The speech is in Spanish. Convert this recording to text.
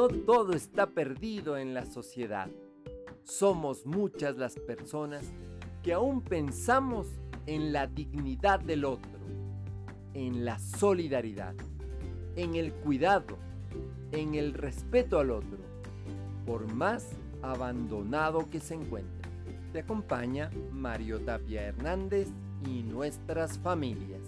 no todo está perdido en la sociedad. Somos muchas las personas que aún pensamos en la dignidad del otro, en la solidaridad, en el cuidado, en el respeto al otro, por más abandonado que se encuentre. Te acompaña Mario Tapia Hernández y nuestras familias.